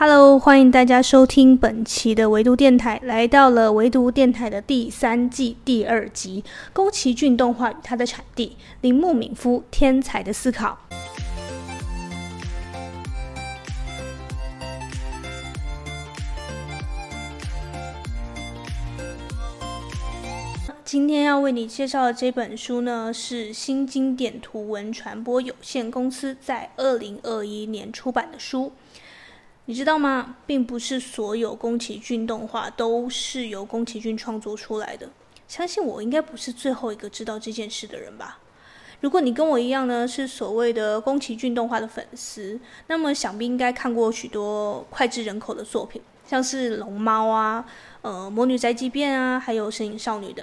Hello，欢迎大家收听本期的微读电台，来到了微读电台的第三季第二集，宫崎骏动画与它的产地铃木敏夫天才的思考。今天要为你介绍的这本书呢，是新经典图文传播有限公司在二零二一年出版的书。你知道吗？并不是所有宫崎骏动画都是由宫崎骏创作出来的。相信我应该不是最后一个知道这件事的人吧？如果你跟我一样呢，是所谓的宫崎骏动画的粉丝，那么想必应该看过许多脍炙人口的作品，像是《龙猫》啊、呃《魔女宅急便》啊，还有《神隐少女》等。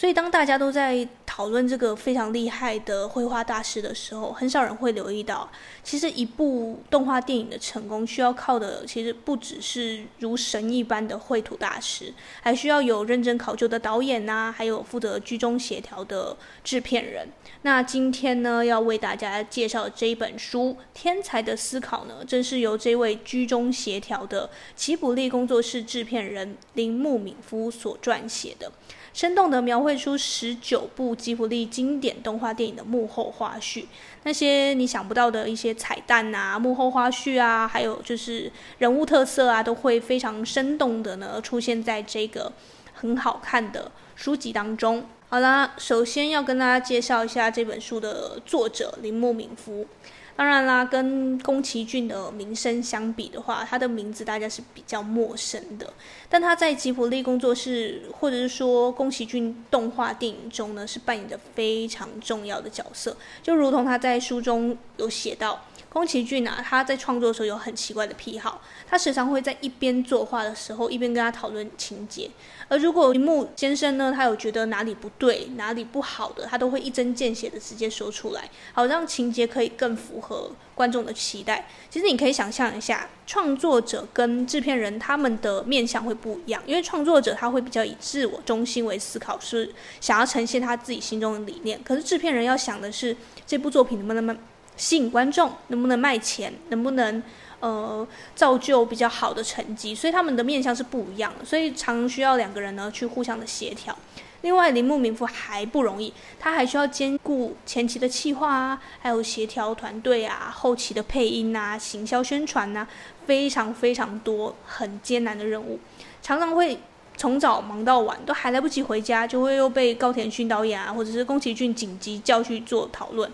所以，当大家都在讨论这个非常厉害的绘画大师的时候，很少人会留意到，其实一部动画电影的成功，需要靠的其实不只是如神一般的绘图大师，还需要有认真考究的导演呐、还有负责居中协调的制片人。那今天呢，要为大家介绍这一本书《天才的思考》呢，正是由这位居中协调的吉卜力工作室制片人铃木敏夫所撰写的。生动地描绘出十九部吉卜力经典动画电影的幕后花絮，那些你想不到的一些彩蛋啊、幕后花絮啊，还有就是人物特色啊，都会非常生动的呢出现在这个很好看的书籍当中。好啦，首先要跟大家介绍一下这本书的作者铃木敏夫。当然啦，跟宫崎骏的名声相比的话，他的名字大家是比较陌生的。但他在吉卜力工作室，或者是说宫崎骏动画电影中呢，是扮演着非常重要的角色。就如同他在书中有写到，宫崎骏啊，他在创作的时候有很奇怪的癖好，他时常会在一边作画的时候，一边跟他讨论情节。而如果铃木先生呢，他有觉得哪里不对、哪里不好的，他都会一针见血的直接说出来，好让情节可以更符合观众的期待。其实你可以想象一下，创作者跟制片人他们的面向会不一样，因为创作者他会比较以自我中心为思考，是想要呈现他自己心中的理念。可是制片人要想的是，这部作品能不能吸引观众，能不能卖钱，能不能。呃，造就比较好的成绩，所以他们的面向是不一样的，所以常需要两个人呢去互相的协调。另外，铃木敏夫还不容易，他还需要兼顾前期的企划啊，还有协调团队啊，后期的配音啊，行销宣传啊，非常非常多很艰难的任务，常常会从早忙到晚，都还来不及回家，就会又被高田勋导演啊，或者是宫崎骏紧急叫去做讨论。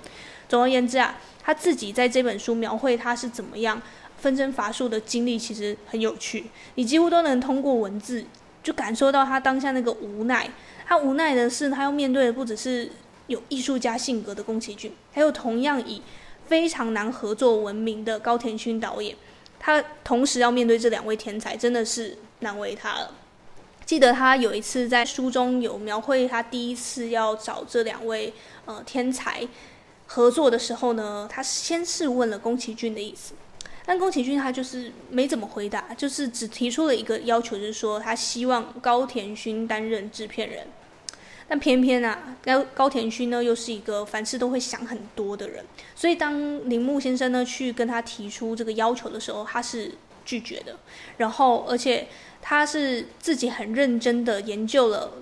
总而言之啊，他自己在这本书描绘他是怎么样。分身乏术的经历其实很有趣，你几乎都能通过文字就感受到他当下那个无奈。他无奈的是，他要面对的不只是有艺术家性格的宫崎骏，还有同样以非常难合作闻名的高田勋导演。他同时要面对这两位天才，真的是难为他了。记得他有一次在书中有描绘，他第一次要找这两位呃天才合作的时候呢，他先是问了宫崎骏的意思。但宫崎骏他就是没怎么回答，就是只提出了一个要求，就是说他希望高田勋担任制片人。但偏偏啊，高高田勋呢又是一个凡事都会想很多的人，所以当铃木先生呢去跟他提出这个要求的时候，他是拒绝的。然后，而且他是自己很认真的研究了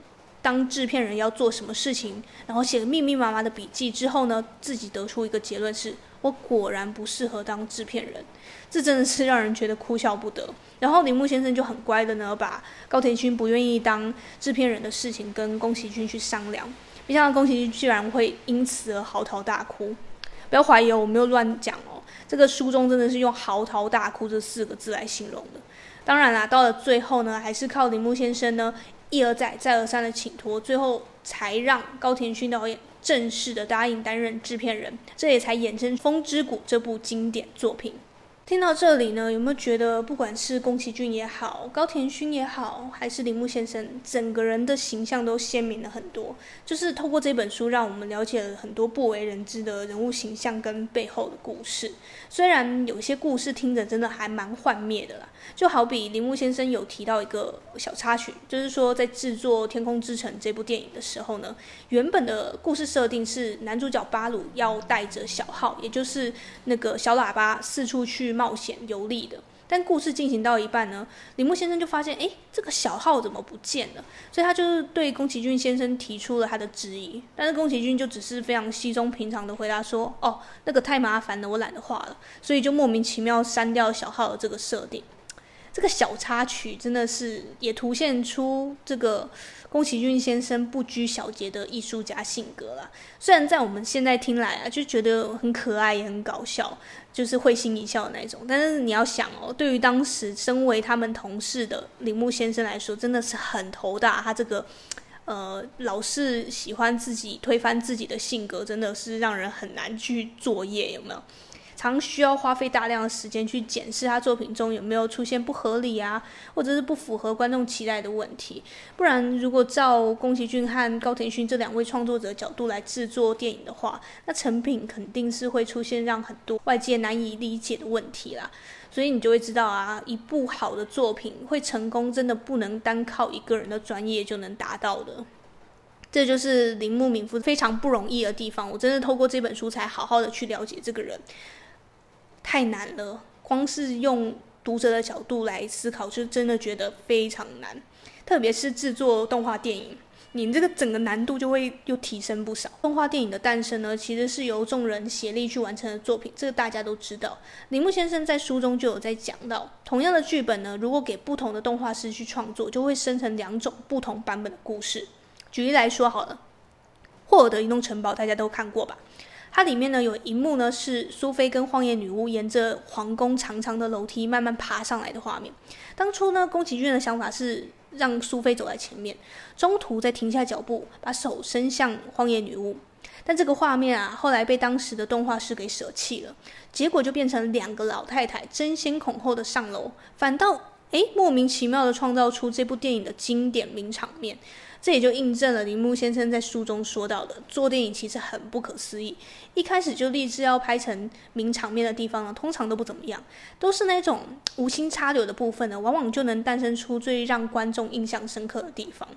当制片人要做什么事情，然后写了密密麻麻的笔记之后呢，自己得出一个结论是。我果然不适合当制片人，这真的是让人觉得哭笑不得。然后铃木先生就很乖的呢，把高田勋不愿意当制片人的事情跟宫崎骏去商量。没想到宫崎骏居然会因此而嚎啕大哭。不要怀疑哦，我没有乱讲哦，这个书中真的是用嚎啕大哭这四个字来形容的。当然啦，到了最后呢，还是靠铃木先生呢一而再再而三的请托，最后才让高田勋导演。正式的答应担任制片人，这也才衍生《风之谷》这部经典作品。听到这里呢，有没有觉得不管是宫崎骏也好，高田勋也好，还是铃木先生，整个人的形象都鲜明了很多？就是透过这本书，让我们了解了很多不为人知的人物形象跟背后的故事。虽然有些故事听着真的还蛮幻灭的啦，就好比铃木先生有提到一个小插曲，就是说在制作《天空之城》这部电影的时候呢，原本的故事设定是男主角巴鲁要带着小号，也就是那个小喇叭四处去。冒险游历的，但故事进行到一半呢，铃木先生就发现，哎，这个小号怎么不见了？所以他就是对宫崎骏先生提出了他的质疑。但是宫崎骏就只是非常稀松平常的回答说，哦，那个太麻烦了，我懒得画了，所以就莫名其妙删掉小号的这个设定。这个小插曲真的是也凸显出这个宫崎骏先生不拘小节的艺术家性格啦。虽然在我们现在听来啊，就觉得很可爱也很搞笑，就是会心一笑的那种。但是你要想哦，对于当时身为他们同事的铃木先生来说，真的是很头大。他这个呃，老是喜欢自己推翻自己的性格，真的是让人很难去作业，有没有？常需要花费大量的时间去检视他作品中有没有出现不合理啊，或者是不符合观众期待的问题。不然，如果照宫崎骏和高田勋这两位创作者角度来制作电影的话，那成品肯定是会出现让很多外界难以理解的问题啦。所以你就会知道啊，一部好的作品会成功，真的不能单靠一个人的专业就能达到的。这就是铃木敏夫非常不容易的地方。我真的透过这本书才好好的去了解这个人。太难了，光是用读者的角度来思考，就真的觉得非常难。特别是制作动画电影，你这个整个难度就会又提升不少。动画电影的诞生呢，其实是由众人协力去完成的作品，这个大家都知道。铃木先生在书中就有在讲到，同样的剧本呢，如果给不同的动画师去创作，就会生成两种不同版本的故事。举例来说好了，《霍尔的移动城堡》大家都看过吧？它里面呢，有一幕呢，是苏菲跟荒野女巫沿着皇宫长长的楼梯慢慢爬上来的画面。当初呢，宫崎骏的想法是让苏菲走在前面，中途再停下脚步，把手伸向荒野女巫。但这个画面啊，后来被当时的动画师给舍弃了，结果就变成两个老太太争先恐后的上楼，反倒诶莫名其妙的创造出这部电影的经典名场面。这也就印证了铃木先生在书中说到的，做电影其实很不可思议。一开始就立志要拍成名场面的地方呢，通常都不怎么样，都是那种无心插柳的部分呢，往往就能诞生出最让观众印象深刻的地方。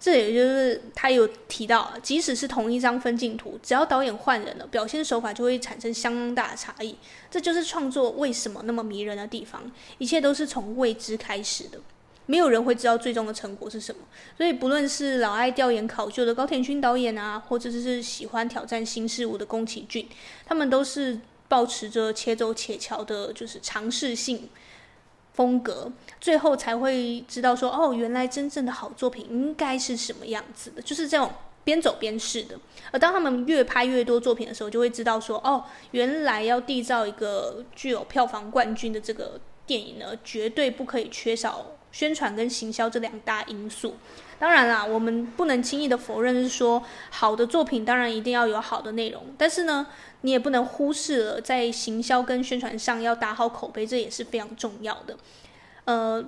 这也就是他有提到，即使是同一张分镜图，只要导演换人了，表现手法就会产生相当大的差异。这就是创作为什么那么迷人的地方，一切都是从未知开始的。没有人会知道最终的成果是什么，所以不论是老爱调研考究的高田勋导演啊，或者是喜欢挑战新事物的宫崎骏，他们都是保持着且走且瞧的，就是尝试性风格，最后才会知道说，哦，原来真正的好作品应该是什么样子的，就是这种边走边试的。而当他们越拍越多作品的时候，就会知道说，哦，原来要缔造一个具有票房冠军的这个电影呢，绝对不可以缺少。宣传跟行销这两大因素，当然啦，我们不能轻易的否认，是说好的作品当然一定要有好的内容，但是呢，你也不能忽视了在行销跟宣传上要打好口碑，这也是非常重要的，呃。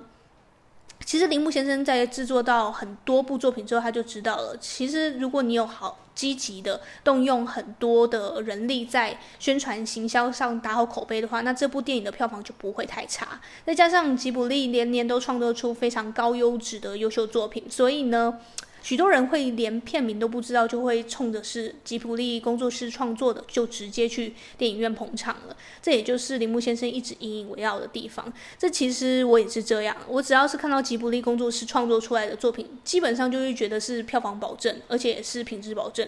其实铃木先生在制作到很多部作品之后，他就知道了。其实如果你有好积极的动用很多的人力在宣传行销上打好口碑的话，那这部电影的票房就不会太差。再加上吉卜力连年都创作出非常高优质的优秀作品，所以呢。许多人会连片名都不知道，就会冲着是吉卜力工作室创作的，就直接去电影院捧场了。这也就是铃木先生一直引以为傲的地方。这其实我也是这样，我只要是看到吉卜力工作室创作出来的作品，基本上就会觉得是票房保证，而且也是品质保证。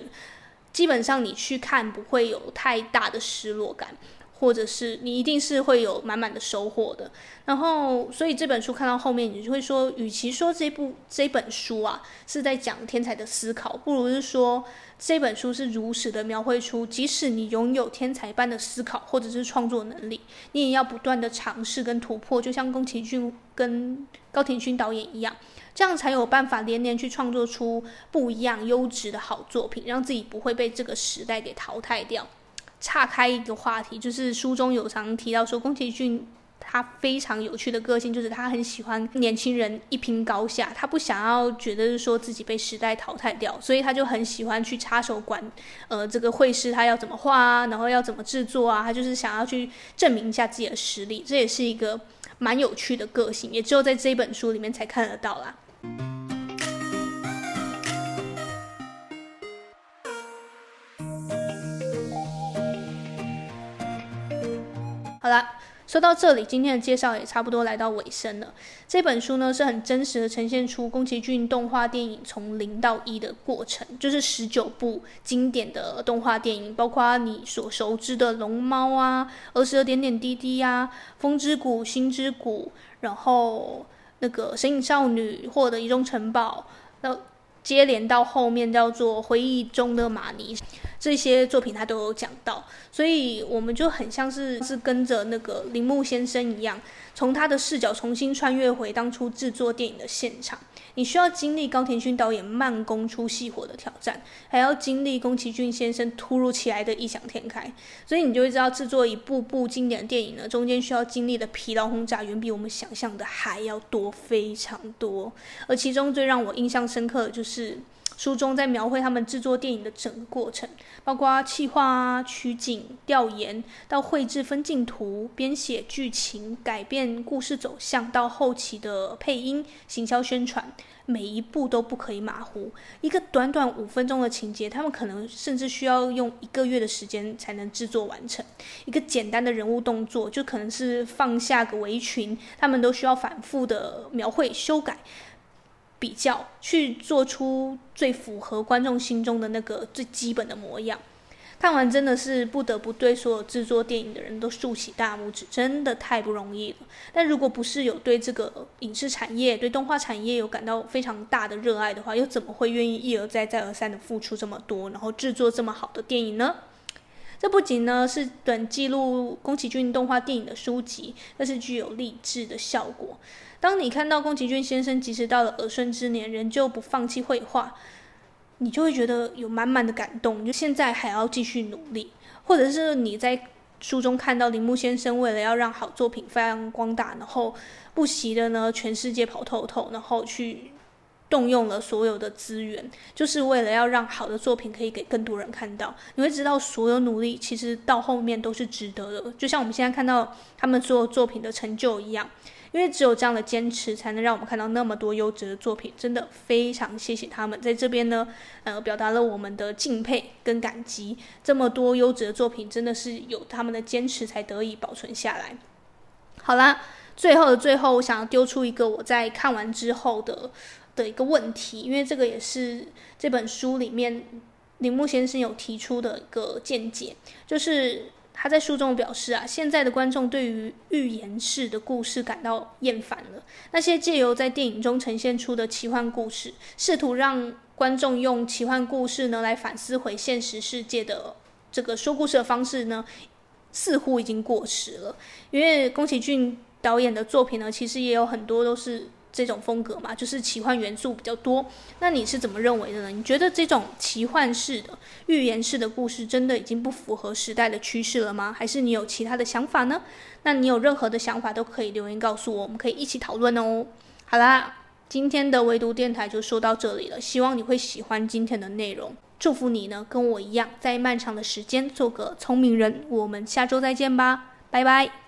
基本上你去看不会有太大的失落感。或者是你一定是会有满满的收获的，然后所以这本书看到后面，你就会说，与其说这部这本书啊是在讲天才的思考，不如是说这本书是如实的描绘出，即使你拥有天才般的思考或者是创作能力，你也要不断的尝试跟突破，就像宫崎骏跟高田勋导演一样，这样才有办法连连去创作出不一样优质的好作品，让自己不会被这个时代给淘汰掉。岔开一个话题，就是书中有常提到说，宫崎骏他非常有趣的个性，就是他很喜欢年轻人一拼高下，他不想要觉得是说自己被时代淘汰掉，所以他就很喜欢去插手管，呃，这个绘师他要怎么画啊，然后要怎么制作啊，他就是想要去证明一下自己的实力，这也是一个蛮有趣的个性，也只有在这本书里面才看得到啦。好了，说到这里，今天的介绍也差不多来到尾声了。这本书呢是很真实的呈现出宫崎骏动画电影从零到一的过程，就是十九部经典的动画电影，包括你所熟知的《龙猫》啊，《儿时的点点滴滴》啊，《风之谷》《心之谷》，然后那个《神隐少女》获得《移动城堡》，那接连到后面叫做《回忆中的玛尼》。这些作品他都有讲到，所以我们就很像是是跟着那个铃木先生一样，从他的视角重新穿越回当初制作电影的现场。你需要经历高田勋导演慢工出细活的挑战，还要经历宫崎骏先生突如其来的异想天开，所以你就会知道制作一部部经典的电影呢，中间需要经历的疲劳轰炸远比我们想象的还要多非常多。而其中最让我印象深刻的就是。书中在描绘他们制作电影的整个过程，包括企划、取景、调研，到绘制分镜图、编写剧情、改变故事走向，到后期的配音、行销宣传，每一步都不可以马虎。一个短短五分钟的情节，他们可能甚至需要用一个月的时间才能制作完成。一个简单的人物动作，就可能是放下个围裙，他们都需要反复的描绘、修改。比较去做出最符合观众心中的那个最基本的模样，看完真的是不得不对所有制作电影的人都竖起大拇指，真的太不容易了。但如果不是有对这个影视产业、对动画产业有感到非常大的热爱的话，又怎么会愿意一而再、再而三的付出这么多，然后制作这么好的电影呢？这不仅呢是本记录宫崎骏动画电影的书籍，更是具有励志的效果。当你看到宫崎骏先生即使到了儿孙之年，仍旧不放弃绘画，你就会觉得有满满的感动，就现在还要继续努力。或者是你在书中看到铃木先生为了要让好作品发扬光大，然后不惜的呢全世界跑透透，然后去动用了所有的资源，就是为了要让好的作品可以给更多人看到。你会知道所有努力其实到后面都是值得的，就像我们现在看到他们所有作品的成就一样。因为只有这样的坚持，才能让我们看到那么多优质的作品，真的非常谢谢他们在这边呢，呃，表达了我们的敬佩跟感激。这么多优质的作品，真的是有他们的坚持才得以保存下来。好啦，最后的最后，我想要丢出一个我在看完之后的的一个问题，因为这个也是这本书里面铃木先生有提出的一个见解，就是。他在书中表示啊，现在的观众对于寓言式的故事感到厌烦了。那些借由在电影中呈现出的奇幻故事，试图让观众用奇幻故事呢来反思回现实世界的这个说故事的方式呢，似乎已经过时了。因为宫崎骏导演的作品呢，其实也有很多都是。这种风格嘛，就是奇幻元素比较多。那你是怎么认为的呢？你觉得这种奇幻式的、寓言式的故事，真的已经不符合时代的趋势了吗？还是你有其他的想法呢？那你有任何的想法都可以留言告诉我，我们可以一起讨论哦。好啦，今天的唯独电台就说到这里了，希望你会喜欢今天的内容。祝福你呢，跟我一样，在漫长的时间做个聪明人。我们下周再见吧，拜拜。